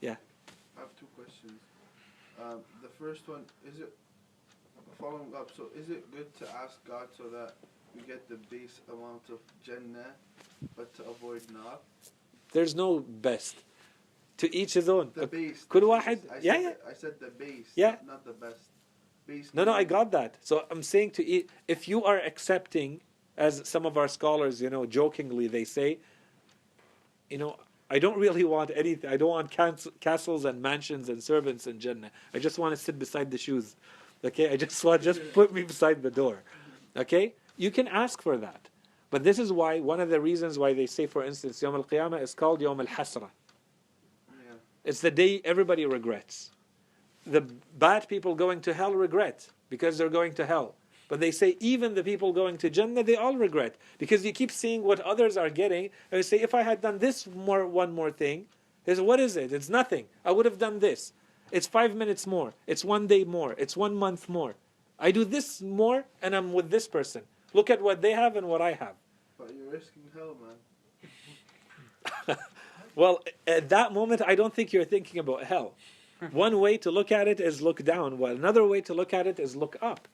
Yeah. I have two questions. Um, the first one is it following up. So is it good to ask God so that we get the base amount of Jannah, but to avoid nar? There's no best. To each his own. The base. كل the واحد- base. I yeah, said yeah. The, I said the base. Yeah. Not, not the best. Base. No, no, I meaning- got that. So I'm saying to eat, if you are accepting, as some of our scholars, you know, jokingly they say, you know, I don't really want anything. I don't want cas- castles and mansions and servants in Jannah. I just want to sit beside the shoes. Okay, I just want just put me beside the door. Okay, you can ask for that, but this is why one of the reasons why they say, for instance, Yom Al Qiyamah is called Yom Al Hasra. Yeah. It's the day everybody regrets. The bad people going to hell regret because they're going to hell. But they say even the people going to Jannah, they all regret because you keep seeing what others are getting. And you say, if I had done this more, one more thing, they say, what is it? It's nothing. I would have done this. It's five minutes more. It's one day more. It's one month more. I do this more, and I'm with this person. Look at what they have and what I have. But you're risking hell, man. Well, at that moment, I don't think you're thinking about hell. One way to look at it is look down, while another way to look at it is look up.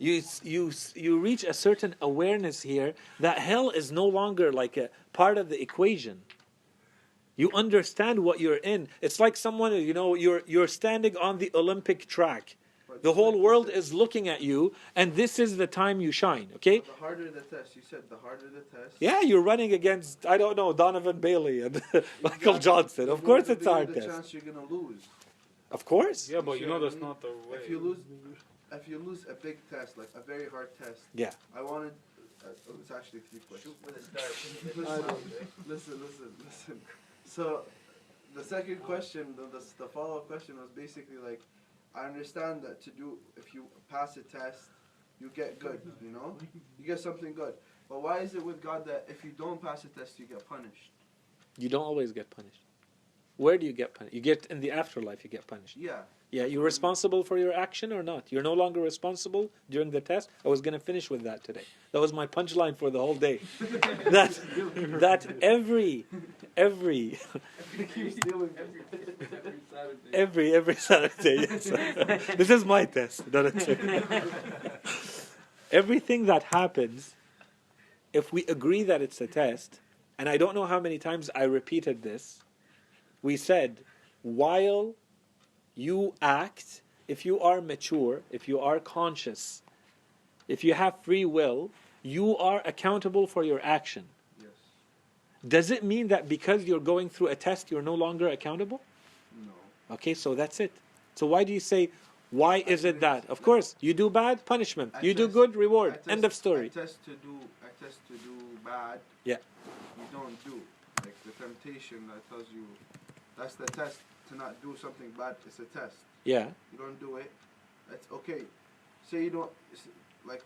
You, you, you reach a certain awareness here that hell is no longer like a part of the equation. You understand what you're in. It's like someone, you know, you're, you're standing on the Olympic track. The whole world is looking at you, and this is the time you shine, okay? The harder the test, you said the harder the test. Yeah, you're running against, I don't know, Donovan Bailey and Michael Johnson. Of course it's hard the test. chance you're gonna lose. Of course. Yeah, but you know See what I that's not the way. If you lose, if you lose a big test, like a very hard test, Yeah. I wanted. Uh, oh, it's actually three questions. Shoot with a star. Listen, listen, listen, listen. So, the second question, the, the, the follow up question was basically like, I understand that to do, if you pass a test, you get good, you know? You get something good. But why is it with God that if you don't pass a test, you get punished? You don't always get punished. Where do you get punished? You get in the afterlife, you get punished. Yeah. Yeah, you're responsible for your action or not? You're no longer responsible during the test. I was going to finish with that today. That was my punchline for the whole day. that that every every every every Saturday. Yes. this is my test. Not a trick. Everything that happens, if we agree that it's a test, and I don't know how many times I repeated this, we said, while you act, if you are mature, if you are conscious, if you have free will, you are accountable for your action. Yes. Does it mean that because you're going through a test, you're no longer accountable? No. Okay, so that's it. So why do you say, why is it that? Of course, you do bad, punishment. I You do good, reward. test- End of I story. test to do. I test to do bad. Yeah. You don't do like the temptation that tells you. That's the test to not do something bad. It's a test. Yeah. You don't do it. That's okay. Say you don't. Like.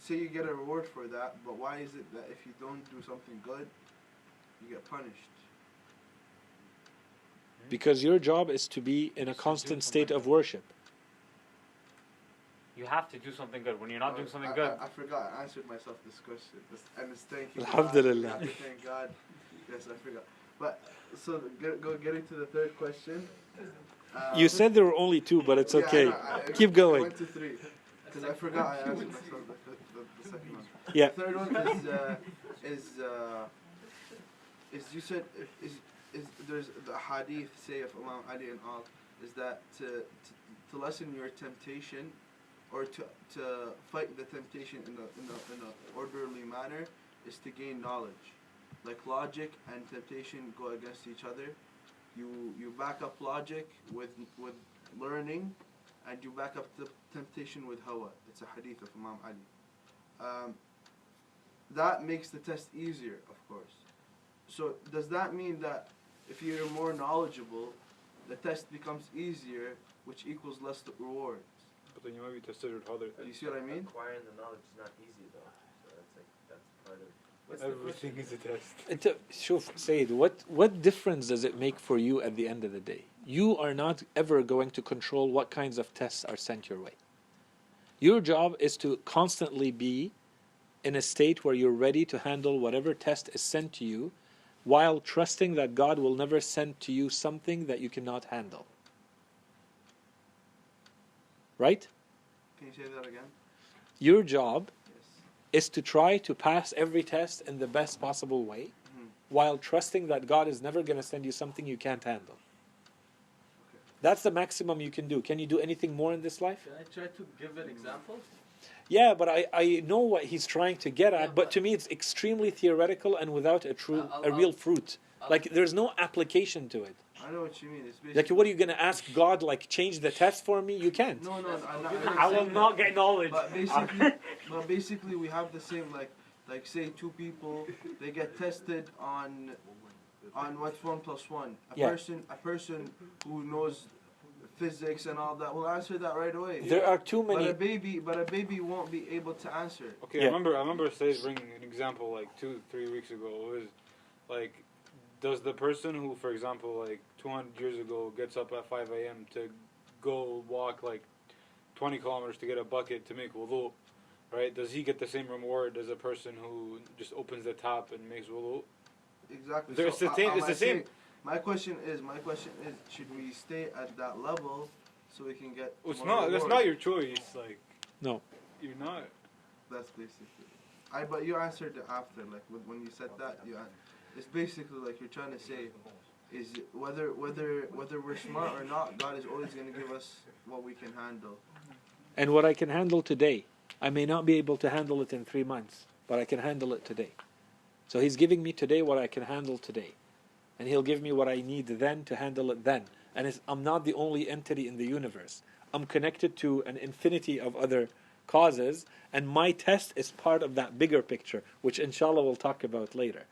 Say you get a reward for that, but why is it that if you don't do something good, you get punished? Because your job is to be in a constant state of worship. You have to do something good. When you're not doing Uh, something I, good, I, I forgot. I answered myself this question. This, and it's thanking Alhamdulillah. God. Thank God. Yes, I forgot. But so get, go getting to the third question. Um, You said there were only two, but it's yeah, okay. know, I- Keep I going. went to three because I forgot I answered myself the, the, the second one. Yeah. The third one is uh, is uh, is you said is is there's the hadith say of Imam Ali and all is that to, to to lessen your temptation or to to fight the temptation in a in a in a orderly manner is to gain knowledge. Like logic and temptation go against each other. You you back up logic with with learning, and you back up the temptation with hawa. It's a hadith of Imam Ali. Um, that makes the test easier, of course. So does that mean that if you're more knowledgeable, the test becomes easier, which equals less rewards? but then you might be tested with other Do you see what I mean? Acquiring the knowledge is not easy though. So that's like that's part of. What's the Everything is a test. It, Shuf, Sayyid, what, what difference does it make for you at the end of the day? You are not ever going to control what kinds of tests are sent your way. Your job is to constantly be in a state where you're ready to handle whatever test is sent to you while trusting that God will never send to you something that you cannot handle. Right? Can you say that again? Your job Yes. Is to try to pass every test in the best possible way Mhm. while trusting that God is never going to send you something you can't handle. That's the maximum you can do. Can you do anything more in this life? Can I try to give an example? Yeah, but I, I know what he's trying to get at, Yeah, but but- to me it's extremely theoretical and without a true, I'll- a real I'll- fruit. I'll- Like there's no application to it. I know what you mean. It's Like what are you going to ask God? Like change the test for me? You can't. No, no, I'm not, I I'm I will not get knowledge. But basically, but basically, we have the same like, like say two people, they get tested on, on what's one plus one. A Yeah. person, a person who knows physics and all that will answer that right away. There are too many. But a baby, but a baby won't be able to answer. it. Okay, Yeah. I remember. I remember Sayed bringing an example like two, three weeks ago. It was like, does the person who, for example, like 200 years ago, gets up at 5 a.m. to go walk like 20 kilometers to get a bucket to make wudu, right? Does he get the same reward as a person who just opens the top and makes wudu? Exactly. There's so the I- same- it's the same. My question is, my question is, should we stay at that level so we can get? Well, it's more not. That's not your choice. Like, No. you're not. That's basically. I but you answered it after, like when, when you said that, you. It's basically like you're trying to say, is whether whether whether we're smart or not, God is always going to give us what we can handle. And what I can handle today, I may not be able to handle it in three months, but I can handle it today. So He's giving me today what I can handle today. And He'll give me what I need then to handle it then. And I'm not the only entity in the universe. I'm connected to an infinity of other causes, and my test is part of that bigger picture, which inshallah we'll talk about later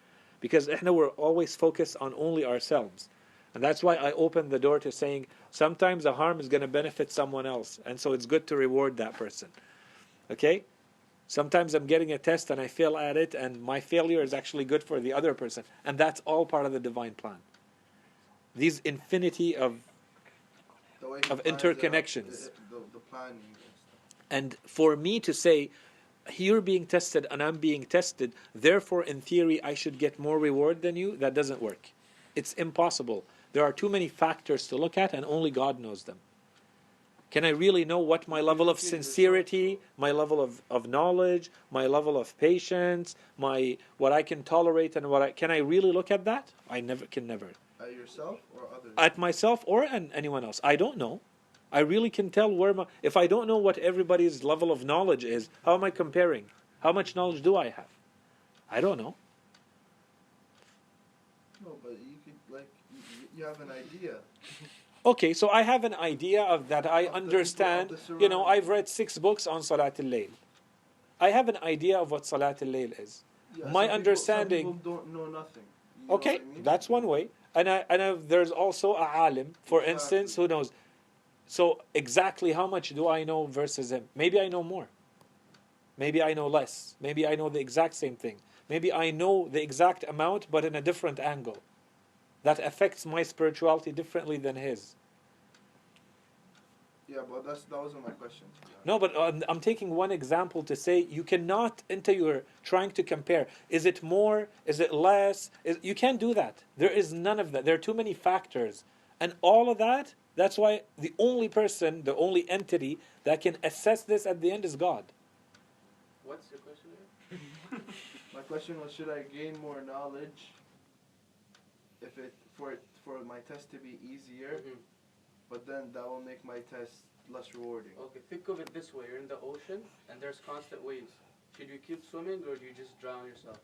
because eh, ihna we're always focused on only ourselves. And that's why I opened the door to saying sometimes a harm is going to benefit someone else, and so it's good to reward that person. Okay? Sometimes I'm getting a test and I fail at it, and my failure is actually good for the other person, and that's all part of the divine plan. These infinity of the of interconnections. The, the, and for me to say you're being tested and I'm being tested, therefore, in theory, I should get more reward than you, that doesn't work. It's impossible. There are too many factors to look at, and only God knows them. Can I really know what my level of sincerity, my level of, of knowledge, my level of patience, my what I can tolerate, and what I can I really look at that? I never can never At yourself or others. at myself or an anyone else. I don't know. I really can tell where my if I don't know what everybody's level of knowledge is, how am I comparing? How much knowledge do I have? I don't know. no, but you could like you, have an idea. Okay, so I have an idea of that I Of people, understand. the You know. I've read six books on Salat al-Layl. I have an idea of what Salat al-Layl is. Yeah, My some people- understanding- Some people don't know nothing. You Okay, what I mean? that's one way. And I, and I, there's also a alim, for Exactly. instance, who knows. So exactly how much do I know versus him? Maybe I know more. Maybe I know less. Maybe I know the exact same thing. Maybe I know the exact amount, but in a different angle. That affects my spirituality differently than his. Yeah, but that's that wasn't my question. to be honest. No, but um, I'm taking one example to say you cannot, until you're trying to compare, is it more? Is it less? Is, you can't do that. There is none of that. There are too many factors. And all of that, that's why the only person, the only entity that can assess this at the end is God. What's your question again? My question was, should I gain more knowledge if it for it for my test to be easier, Mhm. but then that will make my test less rewarding. Okay, think of it this way: you're in the ocean and there's constant waves. Should you keep swimming or do you just drown yourself?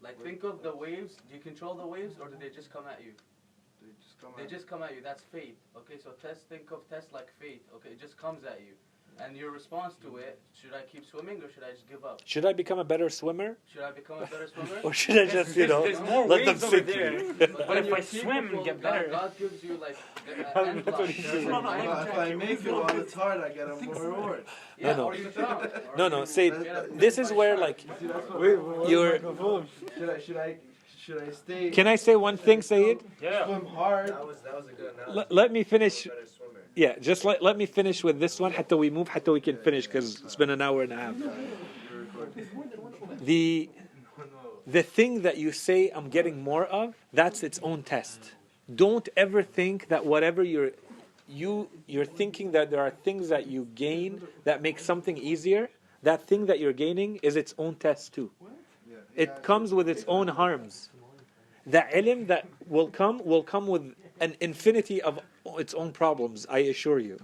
Like, think of the waves. Do you control the waves or do they just come at you? They just come They out. just come at you. That's faith. Okay, so test. Think of test like faith. Okay, it just comes at you, and your response to it: should I keep swimming or should I just give up? Should I become a better swimmer? Should I become a better swimmer? Or should I just, you know, There's more let them waves over sink there. me? But But when if you're I swim and capable, get God- better- God, gives you like the uh, That's end what line. he's There's doing. an Well, if I track. make it while it's hard, I get a more reward. Yeah, no. or you drown. Or No, no, you say, get a- this is where, like, See, that's what- Wait, wait, You're- should I should I should I stay? Can I say one thing, Saeed? Yeah. Swim hard. That was, that was a good analogy. Let, let me finish. Yeah, just let, let me finish with this one. Hatta we move, hatta we can finish because it's been an hour and a half. The the thing that you say I'm getting more of, that's its own test. Don't ever think that whatever you're you you're thinking that there are things that you gain that make something easier. That thing that you're gaining is its own test too. It comes with its own harms. The ilm that will come will come with an infinity of its own problems, I assure you.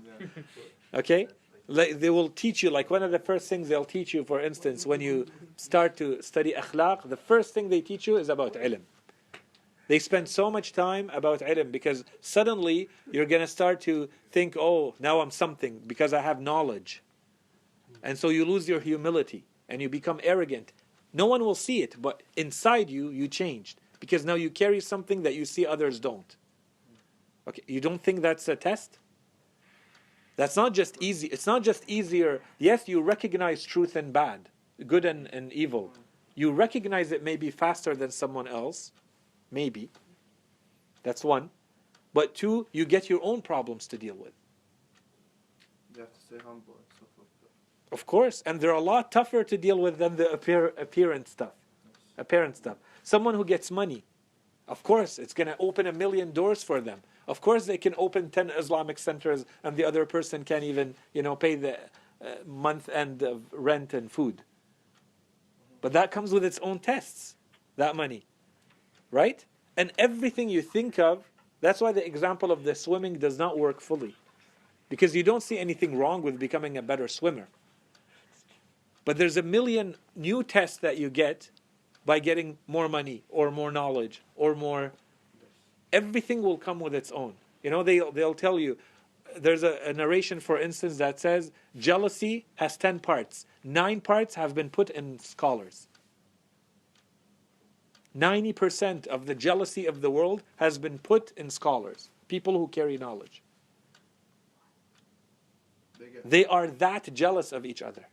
Okay? Like they will teach you, like one of the first things they'll teach you, for instance, when you start to study akhlaq, the first thing they teach you is about ilm. They spend so much time about ilm because suddenly you're going to start to think, oh, now I'm something because I have knowledge. And so you lose your humility and you become arrogant. No one will see it, but inside you, you changed because now you carry something that you see others don't. Okay, you don't think that's a test? That's not just easy. It's not just easier. Yes, you recognize truth and bad, good and, and evil. You recognize it maybe faster than someone else, maybe. That's one. But two, you get your own problems to deal with. You have to stay humble and stuff like that. Of course, and they're a lot tougher to deal with than the appear, appearance stuff. Apparent stuff. Someone who gets money, of course, it's going to open a million doors for them. Of course, they can open 10 Islamic centers and the other person can't even, you know, pay the uh, month end of rent and food. But that comes with its own tests, that money. Right? And everything you think of, that's why the example of the swimming does not work fully. Because you don't see anything wrong with becoming a better swimmer. But there's a million new tests that you get by getting more money or more knowledge or more everything will come with its own. You know, they, they'll tell you, there's a, a, narration, for instance, that says jealousy has 10 parts. Nine parts have been put in scholars. 90% of the jealousy of the world has been put in scholars, people who carry knowledge. They They are that jealous of each other.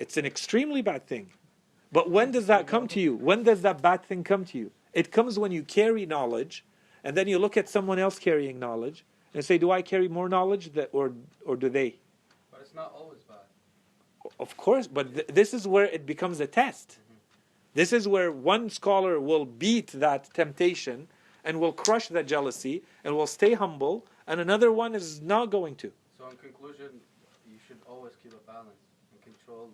It's an extremely bad thing. But when does that come to you? When does that bad thing come to you? It comes when you carry knowledge, and then you look at someone else carrying knowledge and say, "Do I carry more knowledge, that, or or do they?" But it's not always bad. Of course, but th- this is where it becomes a test. Mm-hmm. This is where one scholar will beat that temptation and will crush that jealousy and will stay humble, and another one is not going to. So in conclusion, you should always keep a balance and control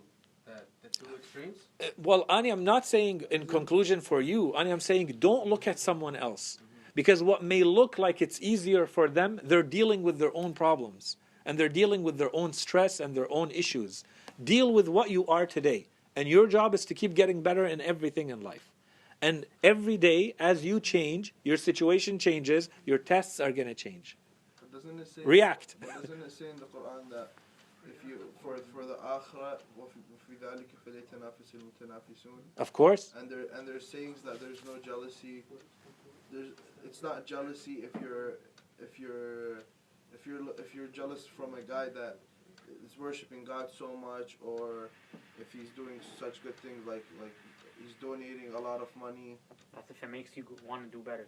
the, two extremes. Uh, Well, Ani, I'm not saying in conclusion for you. Ani, I'm saying don't look at someone else. Because what may look like it's easier for them, they're dealing with their own problems. And they're dealing with their own stress and their own issues. Deal with what you are today. And your job is to keep getting better in everything in life. And every day, as you change, your situation changes, your tests are going to change. But doesn't it say React if you for for the of course. And there and there's sayings that there's no jealousy. There's it's not jealousy if you're if you're if you're if you're jealous from a guy that is worshiping God so much or if he's doing such good things like like he's donating a lot of money. That's if it makes you want to do better.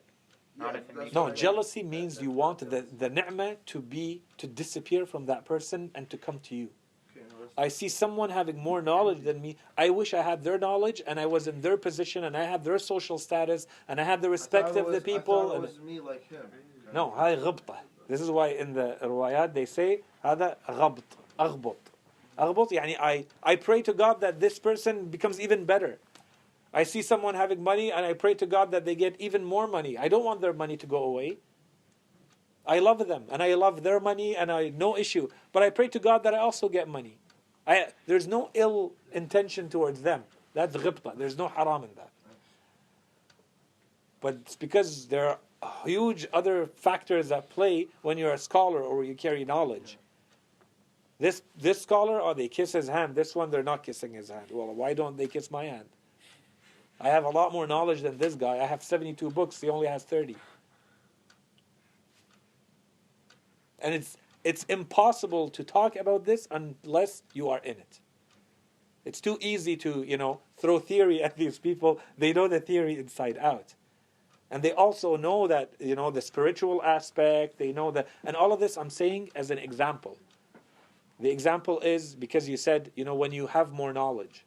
Not if it that's makes No, what I- jealousy means you want the, the ni'mah to be, to disappear from that person and to come to you. Okay, no, that's- I see someone having more knowledge than me. I wish I had their knowledge and I was in their position and I had their social status and I had the I respect thought it of the was- I people. thought it and- was me like him no, هاي غبطة. This is why in the روايات they say هذا غبط أغبط أغبط يعني I, I pray to God that this person becomes even better. I see someone having money and I pray to God that they get even more money. I don't want their money to go away. I love them and I love their money and I no issue. But I pray to God that I also get money. I, there's no ill intention towards them. That's ghibta. There's no haram in that. But it's because there are huge other factors at play when you're a scholar or you carry knowledge. This this scholar, oh, they kiss his hand. This one, they're not kissing his hand. Well, why don't they kiss my hand? I have a lot more knowledge than this guy. I have 72 books. He only has 30. And it's it's impossible to talk about this unless you are in it. It's too easy to, you know, throw theory at these people. They know the theory inside out. And they also know that, you know, the spiritual aspect, they know that and all of this I'm saying as an example. The example is because you said, you know, when you have more knowledge.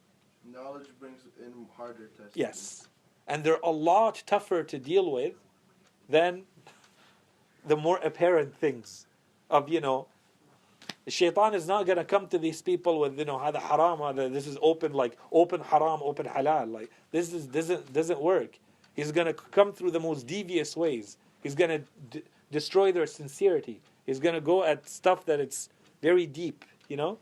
Knowledge brings in harder tests. Yes. And they're a lot tougher to deal with than the more apparent things of, you know, shaitan is not going to come to these people with, you know, hada haram, this is open, like open haram, open halal. Like, this is, doesn't, doesn't work. He's going to come through the most devious ways. He's going to d- destroy their sincerity. He's going to go at stuff that it's very deep, you know,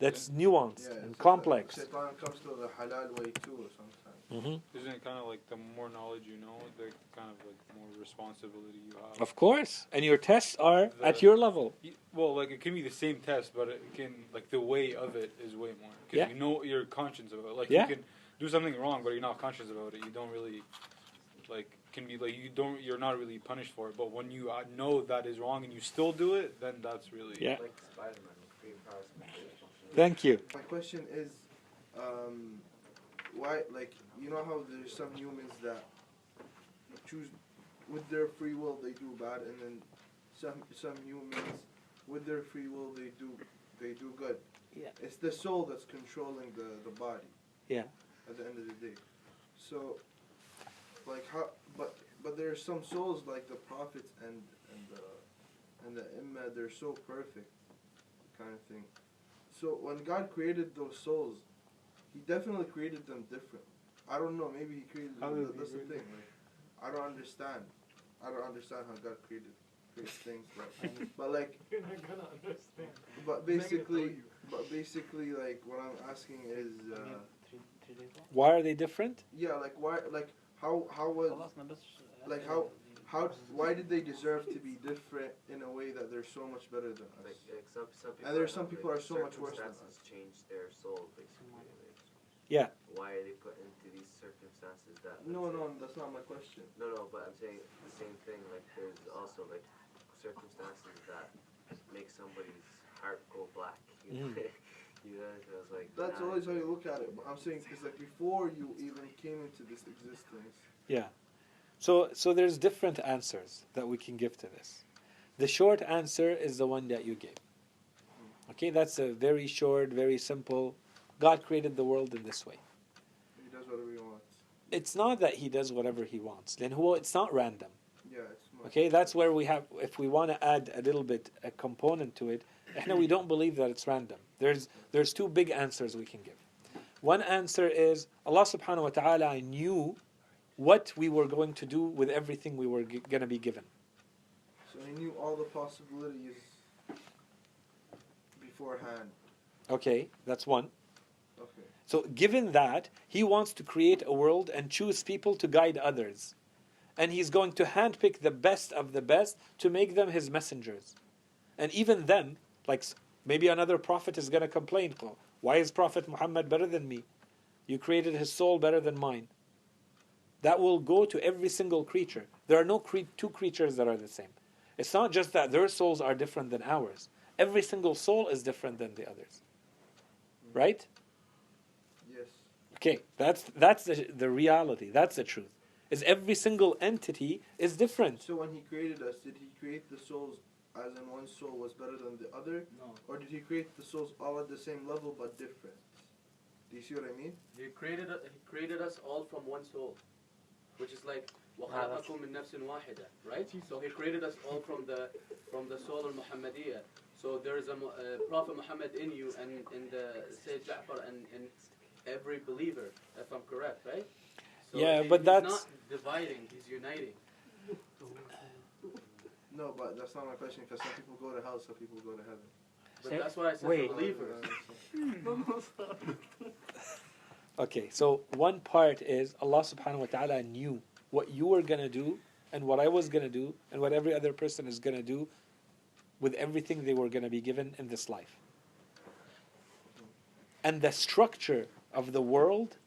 that's nuanced Yeah, and it's- complex. Shaitan comes to the halal way too sometimes. hmm Isn't it kind of like the more knowledge you know, the kind of like more responsibility you have? Of course. And your tests are The- at your level. Y- Well, like it can be the same test, but it can like the way of it is way more. Because Yeah. you know you're conscious of it. Like Yeah. you can do something wrong, but you're not conscious about it. You don't really like can be like you don't you're not really punished for it. But when you uh, know that is wrong and you still do it, then that's really Yeah. Like Spider-Man with green powers. Thank you. My question is, um, why, like, you know how there's some humans that choose with their free will they do bad, and then some some humans with their free will they do they do good. Yeah. It's the soul that's controlling the the body. Yeah. At the end of the day, so, like how, but but there are some souls like the prophets and and the and the imma they're so perfect, kind of thing. So when God created those souls, He definitely created them different. I don't know. Maybe He created How them. did That's the create thing. Like, I don't understand. I don't understand how God created creates things, but but like You're not gonna understand. but basically but basically like what I'm asking is uh, Why are they different? yeah like why like how how was like how how why did they deserve to be different in a way that they're so much better than us? Like, like some, some people And there's have, some people like, are so much worse than circumstances change their soul, basically. Like, Yeah. Why are they put into these circumstances that? No, let's no, say- that's not my question. No, no, but I'm saying the same thing. Like, there's also like circumstances that make somebody's heart go black. You mm. know, you know. So like That's nah, always how you look at it. But I'm saying because like before you even came into this existence, Yeah. So so there's different answers that we can give to this. The short answer is the one that you gave. Okay, that's a very short, very simple. God created the world in this way. he does whatever he wants. It's not that he does whatever he wants. Then who- it's not random. Yeah. Okay, that's where we have if we want to add a little bit a component to it, no, we don't believe that it's random. There's there's two big answers we can give. One answer is Allah subhanahu wa ta'ala knew what we were going to do with everything we were g- going to be given. So he knew all the possibilities beforehand. Okay, that's one. Okay. So, given that, He wants to create a world and choose people to guide others. And He's going to handpick the best of the best to make them His messengers. And even them, like maybe another prophet is going to complain, "Oh, Why is Prophet Muhammad better than me? You created his soul better than mine. That will go to every single creature. There are no cre- two creatures that are the same. It's not just that their souls are different than ours. Every single soul is different than the others. Right? Yes. Okay, that's that's the, the reality. That's the truth. Is every single entity is different. So when he created us, did he create the souls as in one soul was better than the other, No. or did he create the souls all at the same level but different? Do you see what I mean? He created he created us all from one soul, which is like وَخَلَقَكُم مِّن نَفْسٍ وَاحِدَةٍ, right? So he created us all from the from the soul al Muhammadiyah. So there is a Mu- uh, Prophet Muhammad in you and in the Sayyid Ja'far and in every believer, if I'm correct, right? So Yeah, he- but he's that's- not dividing; he's uniting. No, but that's not my question because some people go to hell, some people go to heaven. But Say- that's why I said wait. believers. Okay, so one part is Allah subhanahu wa ta'ala knew what you were gonna do and what I was gonna do and what every other person is gonna do with everything they were gonna be given in this life. And the structure of the world,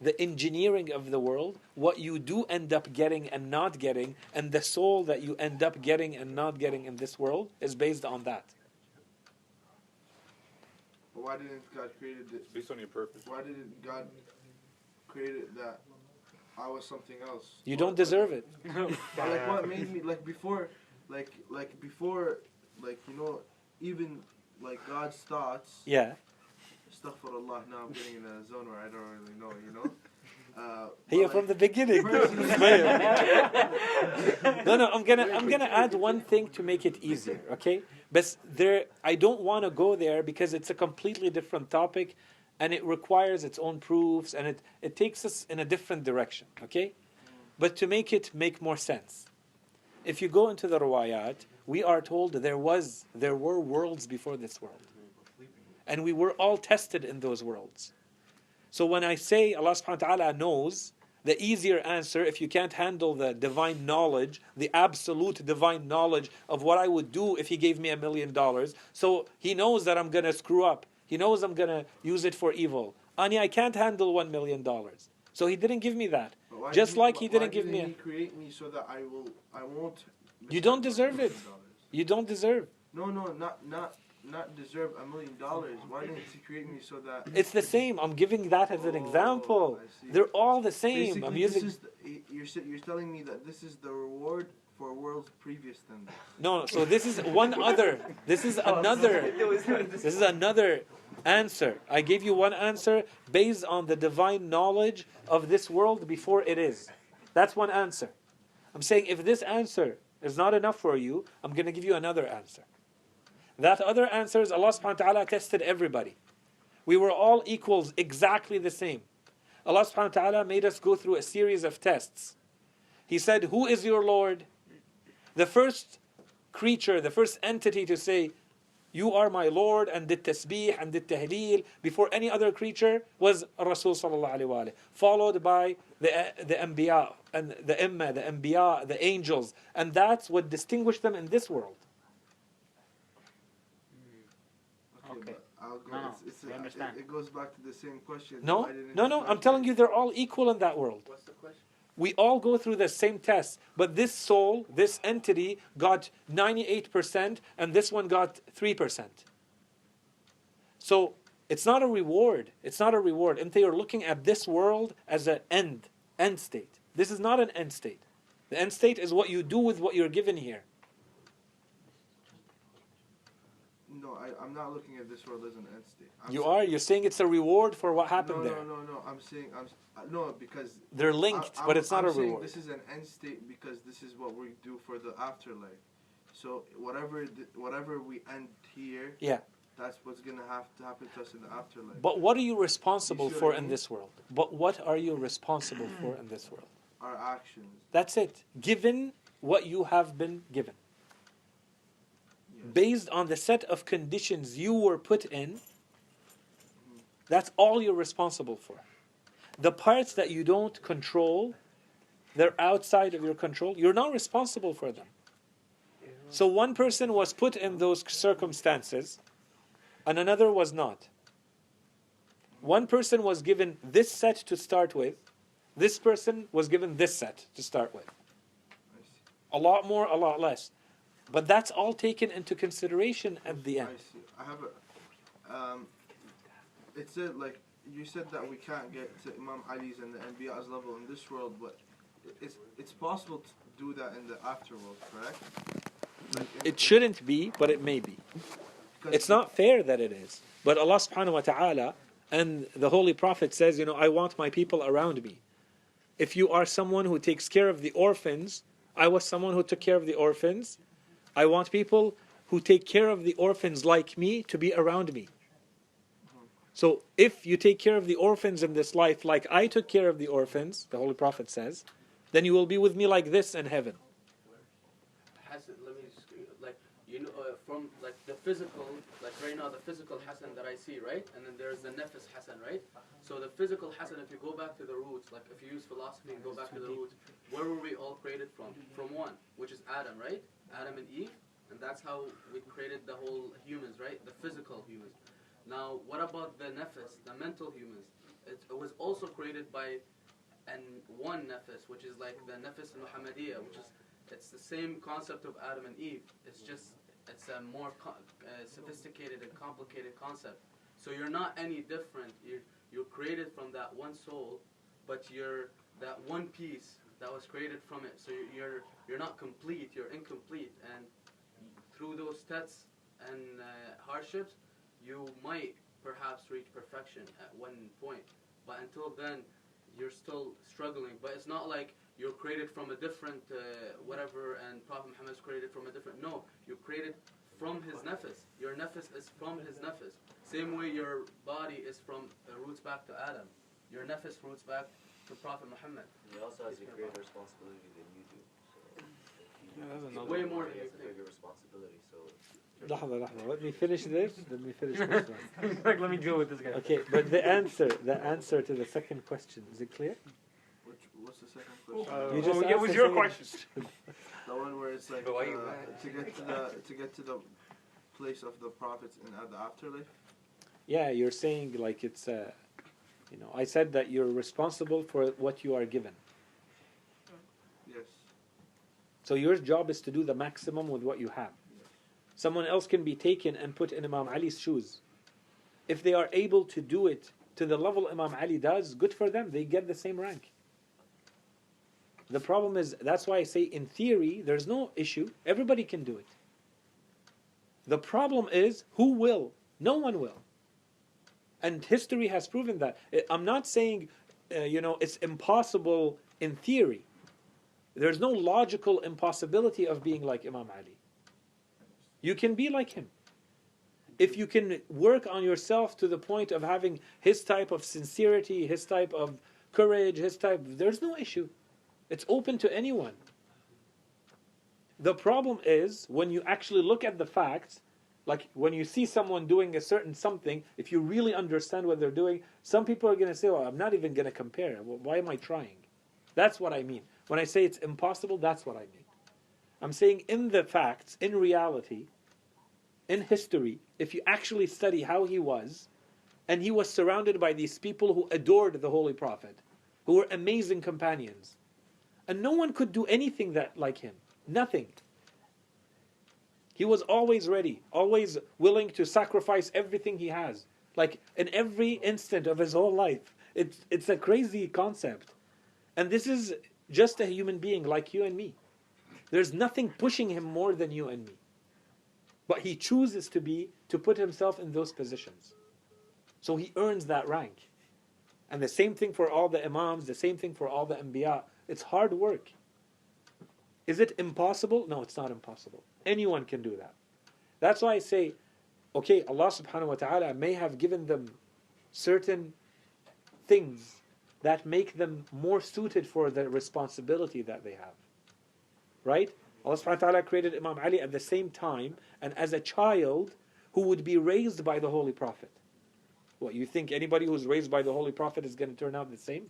the engineering of the world, what you do end up getting and not getting, and the soul that you end up getting and not getting in this world is based on that. But why didn't God create it? Based on your purpose. Why didn't God create it that I was something else? You don't deserve it. Like what made me like before, like like before, like you know, even like God's thoughts. Yeah. Stuff for Astaghfirullah, now I'm getting in a zone where I don't really know, you know? Uh, Here but from like- the beginning. no, no. I'm gonna I'm gonna add one thing to make it easier. Okay, but there I don't want to go there because it's a completely different topic, and it requires its own proofs, and it it takes us in a different direction. Okay, but to make it make more sense, if you go into the riwayat, we are told there was there were worlds before this world, and we were all tested in those worlds. So when I say Allah subhanahu wa ta'ala knows, the easier answer, if you can't handle the divine knowledge, the absolute divine knowledge of what I would do if He gave me a million dollars, so He knows that I'm going to screw up. He knows I'm going to use it for evil. Ani, I can't handle one million dollars. So He didn't give me that. Just did like He didn't give me a- He create me so that I will, I won't. You don't deserve it. You don't deserve. No, no, not, not, not deserve a million dollars. Why didn't He create me so that? It's the same. I'm giving that as an Oh, example. They're all the same. Basically, I'm this using is the, you're you're telling me that this is the reward for worlds previous than this. no. So this is one other. This is oh, another. This is another answer. I gave you one answer based on the divine knowledge of this world before it is. That's one answer. I'm saying if this answer is not enough for you, I'm going to give you another answer. That other answer is Allah subhanahu wa ta'ala tested everybody. We were all equals, exactly the same. Allah subhanahu wa ta'ala made us go through a series of tests. He said, Who is your Lord? The first creature, the first entity to say, You are my Lord, and did tasbih and did tahleel before any other creature was Rasul followed by the, the Anbiya and the Imma, the Anbiya, the angels. And that's what distinguished them in this world. Okay. but I'll go. No, no, it's, it's we uh, understand. It, it goes back to the same question. No, Why didn't no, no. I'm telling you, they're all equal in that world. What's the question? We all go through the same test, but this soul, this entity, got 98%, and this one got 3%. So it's not a reward. It's not a reward. And they are looking at this world as an end, end state. This is not an end state. The end state is what you do with what you're given here. No, I, I'm not looking at this world as an end state. I'm You sa- are. You're saying it's a reward for what No, happened no, there. no, no. I'm saying I'm uh, no because They're linked, I- but it's not I'm a saying reward. This is an end state because this is what we do for the afterlife. So whatever whatever we end here, Yeah. that's what's gonna have to happen to us in the afterlife. But what are you responsible You for in mean? this world? But what are you responsible for in this world? Our actions. That's it. Given what you have been given. Based on the set of conditions you were put in, that's all you're responsible for. The parts that you don't control, they're outside of your control, you're not responsible for them. So one person was put in those circumstances, and another was not. One person was given this set to start with, this person was given this set to start with. A lot more, a lot less. But that's all taken into consideration at the end. I see. I have a. Um, it said like you said that we can't get to Imam Ali's and the Anbiya's level in this world, but it's it's possible to do that in the afterworld, correct? Like It shouldn't be, but it may be. It's not fair that it is. But Allah subhanahu wa ta'ala and the Holy Prophet says, you know, I want my people around me. If you are someone who takes care of the orphans, I was someone who took care of the orphans. I want people who take care of the orphans like me to be around me. So if you take care of the orphans in this life like I took care of the orphans, the Holy Prophet says, then you will be with me like this in heaven. Hassan, let me just, like you know uh, from like the physical, like right now the physical Hassan that I see, right, and then there's the nefis Hassan, right. So the physical Hassan, if you go back to the roots, like if you use philosophy and go back to the roots, where were we all created from? From one, which is Adam, right? Adam and Eve, and that's how we created the whole humans, right? The physical humans. Now, what about the nefis, the mental humans? It, it was also created by and one nefis, which is like the nefis Muhammadiyah, which is it's the same concept of Adam and Eve. It's just it's a more uh, sophisticated and complicated concept. So you're not any different. You're you're created from that one soul, but you're that one piece that was created from it. So you're you're, not complete. You're incomplete, and through those tests and uh, hardships, you might perhaps reach perfection at one point. But until then, you're still struggling. But it's not like you're created from a different uh, whatever, and Prophet Muhammad is created from a different. No, you're created from his nefis. Your nefis is from his nefis. Same way your body is from uh, roots back to Adam. Your nefis roots back to Prophet Muhammad. He also has a greater responsibility than you do. So if he- Yeah, that's if he another Way does more he than has you a think. bigger responsibility. So لحظة لحظة. Let me finish this. Let me finish this one. like, let me deal with this guy. Okay, but the answer, the answer to the second question, is it clear? Which, what's the second question? Uh, You just well, yeah, asked was the your second- question. the one where it's like But why you uh, mad? to get to the to get to the place of the prophets in uh, the afterlife. Yeah, you're saying like it's, uh, you know, I said that you're responsible for what you are given. So your job is to do the maximum with what you have. Someone else can be taken and put in Imam Ali's shoes. If they are able to do it to the level Imam Ali does, good for them. They get the same rank. The problem is that's why I say in theory there's no issue. Everybody can do it. The problem is who will? No one will. And history has proven that. I'm not saying, uh, you know, it's impossible in theory. There's no logical impossibility of being like Imam Ali. You can be like him. If you can work on yourself to the point of having his type of sincerity, his type of courage, his type, there's no issue. It's open to anyone. The problem is when you actually look at the facts, like when you see someone doing a certain something, if you really understand what they're doing, some people are going to say, well, I'm not even going to compare. Why am I trying? That's what I mean. When I say it's impossible, that's what I mean. I'm saying in the facts, in reality, in history, if you actually study how he was, and he was surrounded by these people who adored the Holy Prophet, who were amazing companions, and no one could do anything that like him. Nothing. He was always ready, always willing to sacrifice everything he has. Like in every instant of his whole life. It's, it's a crazy concept. And this is just a human being like you and me. There's nothing pushing him more than you and me. But he chooses to be, to put himself in those positions. So he earns that rank. And the same thing for all the imams, the same thing for all the anbiya. It's hard work. Is it impossible? No, it's not impossible. Anyone can do that. That's why I say, okay, Allah subhanahu wa ta'ala may have given them certain things that make them more suited for the responsibility that they have. Right? Allah subhanahu wa ta'ala created Imam Ali at the same time and as a child who would be raised by the Holy Prophet. What, you think anybody who's raised by the Holy Prophet is going to turn out the same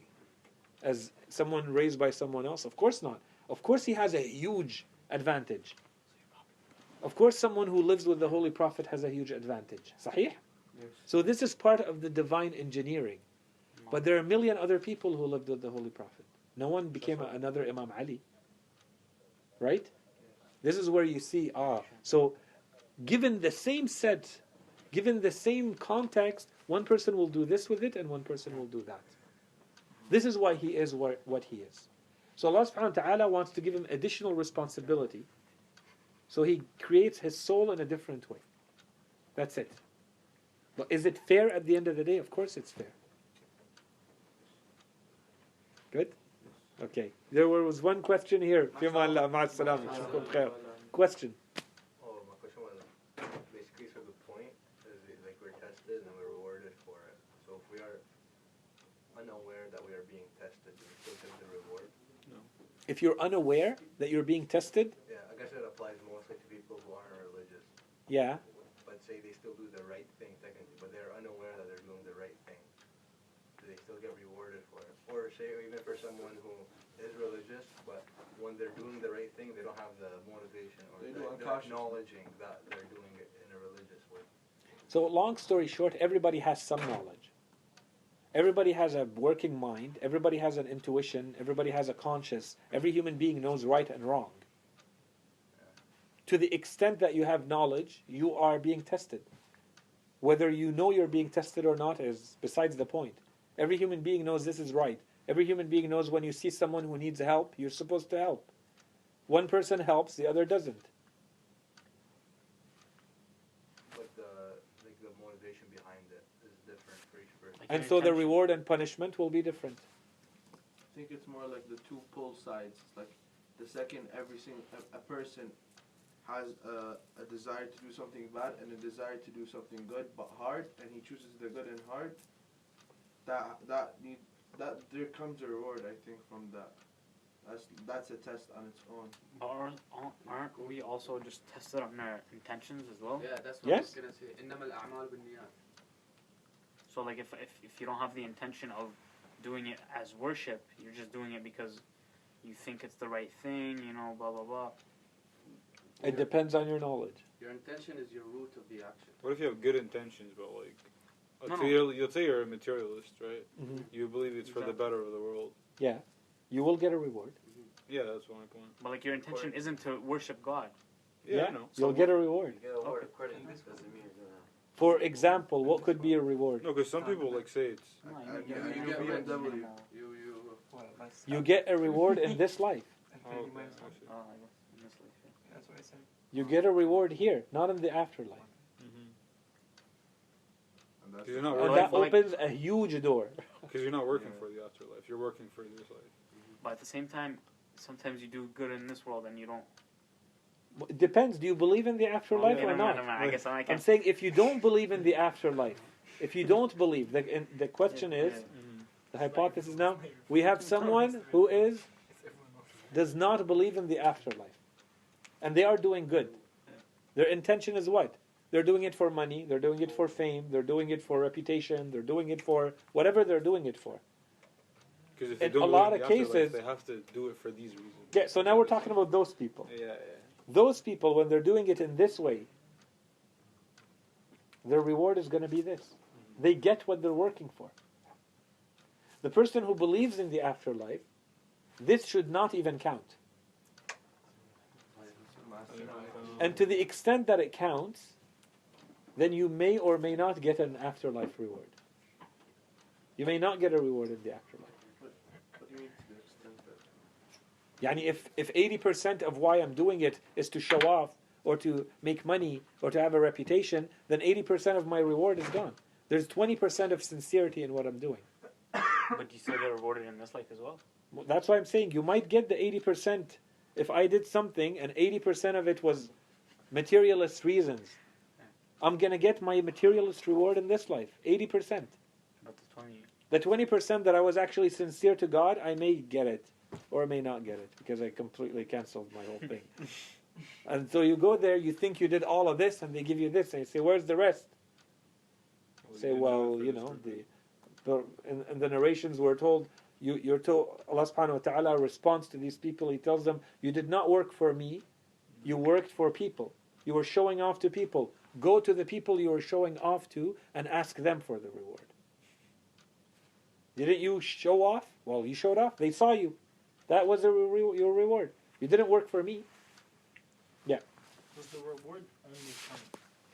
as someone raised by someone else? Of course not. Of course he has a huge advantage. Of course someone who lives with the Holy Prophet has a huge advantage. Sahih? So this is part of the divine engineering. But there are a million other people who lived with the Holy Prophet. No one became another Imam Ali. Right? This is where you see, ah, so given the same set, given the same context, one person will do this with it and one person will do that. This is why he is what, what he is. So Allah subhanahu wa ta'ala wants to give him additional responsibility. So he creates his soul in a different way. That's it. But is it fair at the end of the day? Of course it's fair. Good? Okay. There was one question here. Question. Oh, my question was basically so the point is like we're tested and we're rewarded for it. So if we are unaware that we are being tested, do we still get the reward? No. If you're unaware that you're being tested? Yeah, I guess it applies mostly to people who aren't religious. Yeah. Or say even for someone who is religious, but when they're doing the right thing, they don't have the motivation or They the, do the unconsciously. acknowledging that they're doing it in a religious way. So, long story short, everybody has some knowledge. Everybody has a working mind. Everybody has an intuition. Everybody has a conscience. Every human being knows right and wrong. To the extent that you have knowledge, you are being tested. Whether you know you're being tested or not is besides the point. Every human being knows this is right. Every human being knows when you see someone who needs help, you're supposed to help. One person helps, the other doesn't. But the like the motivation behind it is And so the reward and punishment will be different. I think it's more like the two pole sides. It's like the second every single a, a person has a, a desire to do something bad and a desire to do something good but hard, and he chooses the good and hard That that need that there comes a reward. I think from that. That's that's a test on its own. But aren't, aren't we also just tested on our intentions as well? Yeah, that's what I Yes. was gonna say. إنما الأعمال بالنيات. So like if, if if you don't have the intention of doing it as worship, you're just doing it because you think it's the right thing, you know, blah blah blah. It depends on your knowledge. Your intention is your root of the action. What if you have good intentions, but like, let's no, no. you're, you'll say you're a materialist, right? Mhm. You believe it's for the better of the world. Yeah, you will get a reward. Yeah, that's my point. But like your intention isn't to worship God. Yeah, I know. You'll get a reward. You get a word Okay. according to this doesn't mean you're gonna. For example, what could be a reward? No, because some people like say it's. No, you, you, you you, get you BMW. You you You get a reward in this life. Oh, okay, I see. Oh, I guess in this life, yeah. That's what I said. You get a reward here, not in the afterlife. And that's You're not And working that like- opens a huge door. Because you're not working Yeah. for the afterlife. You're working for this life. Mm-hmm. But at the same time, sometimes you do good in this world and you don't. It depends. Do you believe in the afterlife Okay, or never not? mind, never mind. I guess I I'm can't. saying if you don't believe in the afterlife, if you don't believe, the, and the question is, the hypothesis now, we have someone who is does not believe in the afterlife, and they are doing good. Their intention is what? They're doing it for money. They're doing it for fame. They're doing it for reputation. They're doing it for whatever they're doing it for. Because if they In don't a believe lot in of the cases- they have to do it for these reasons. Yeah. So now we're talking about those people. Yeah, yeah. Those people, when they're doing it in this way, their reward is going to be this. Mm-hmm. They get what they're working for. The person who believes in the afterlife, this should not even count. And to the extent that it counts, then you may or may not get an afterlife reward. You may not get a reward in the afterlife. What do you mean to the extent that? Yani if, if 80% of why I'm doing it is to show off or to make money or to have a reputation, then 80% of my reward is gone. There's 20% of sincerity in what I'm doing. But you still get rewarded in this life as well. Well, That's why I'm saying you might get the 80% if I did something and 80% of it was materialist reasons. I'm going to get my materialist reward in this life, 80%. But the twenty. The 20% that I was actually sincere to God, I may get it or I may not get it because I completely canceled my whole thing. and so you go there, you think you did all of this, and they give you this, and you say, Where's the rest? Well, say, you didn't do it Well, you know, the, the in, in the narrations we're told, you, you're told, Allah subhanahu wa ta'ala responds to these people, He tells them, You did not work for me, you mm-hmm. worked for people. You were showing off to people. Go to the people you are showing off to and ask them for the reward. Didn't you show off? Well, you showed off. They saw you. That was re- your reward. You didn't work for me. Yeah. Does the reward only come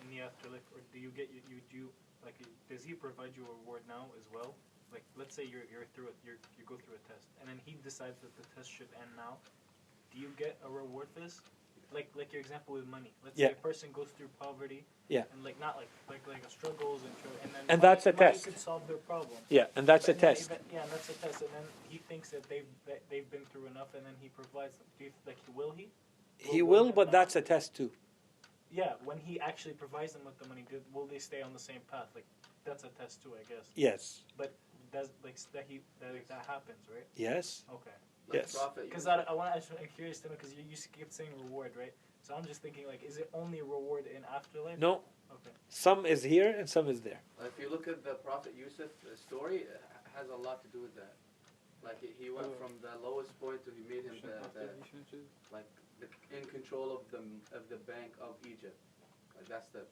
in the afterlife, or do you get you, you do you, like does he provide you a reward now as well? Like let's say you're you're through it, you're, you go through a test, and then he decides that the test should end now. Do you get a reward for this? Like like your example with money. Let's Yeah. say a person goes through poverty. Yeah. And like not like like like a struggles and tr- and then And money- that's a test. could solve their problem. Yeah, and that's a But then test. even- yeah, and that's a test, and then he thinks that they've that they've been through enough, and then he provides them. Do you like will he? He will, but that's a test too. Yeah, when he actually provides them with the money, do, will they stay on the same path? Like that's a test too, I guess. Yes. But does like that he that, that happens, right? Yes. Okay. Like Yes. Prophet Because I, I want to. I'm curious to know because you, you keep saying reward, right? So I'm just thinking like, is it only reward in afterlife? No, Okay. some is here and some is there. If you look at the Prophet Yusuf story, it has a lot to do with that. Like he- he went Oh. from the lowest point to he made him the, the like the, in control of the of the bank of Egypt. Like that's the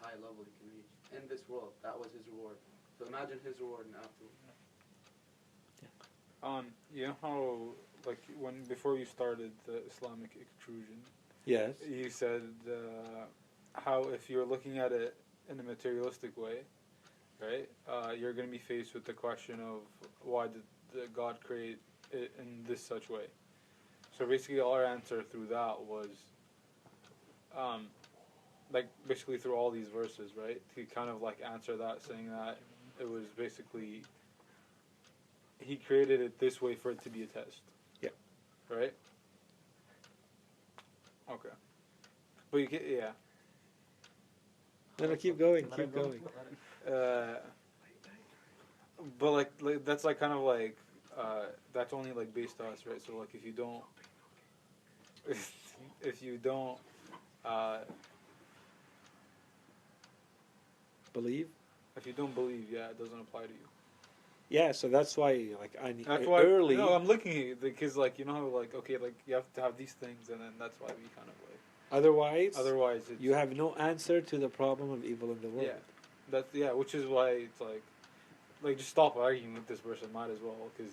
high level he can reach in this world. That was his reward. So imagine his reward in after. Um, you know how, like, when before you started the Islamic extrusion, Yes. you said uh, how if you're looking at it in a materialistic way, right, uh, you're going to be faced with the question of why did God create it in this such way? So basically, our answer through that was, um, like basically through all these verses, right, to kind of like answer that, saying that it was basically he created it this way for it to be a test. Yeah. Right. Okay. But you can, yeah. No, no, keep going, Let keep it go. going. Uh, but like, like that's like kind of like uh, that's only like based on us, right? So like if you don't, if you don't, uh, Believe. if you don't believe, yeah, it doesn't apply to you. Yeah, so that's why, like, I need That's why early. No, I'm looking at you because like you know how like okay like you have to have these things and then that's why we kind of like Otherwise, otherwise it's, you have no answer to the problem of evil in the world. yeah that's yeah which is why it's like like just stop arguing with this person might as well because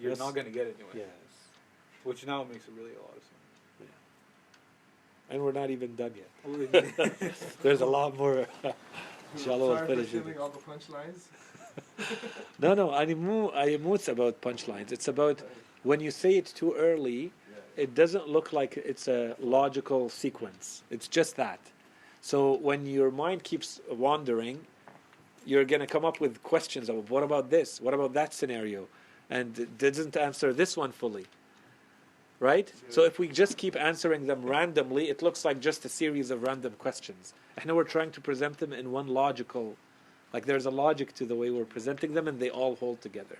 you're Yes. not gonna get anywhere. Yes. Which now makes it really a lot of sense. Yeah, And we're not even done yet. There's a lot more. Uh, shallow will Sorry for finish it. stealing all the punchlines. No, no, animu, animu's about punchlines. It's about when you say it too early, it doesn't look like it's a logical sequence. It's just that. So when your mind keeps wandering, you're going to come up with questions of what about this? What about that scenario? And it doesn't answer this one fully. Right? So if we just keep answering them randomly, it looks like just a series of random questions. And we're trying to present them in one logical like there's a logic to the way we're presenting them and they all hold together.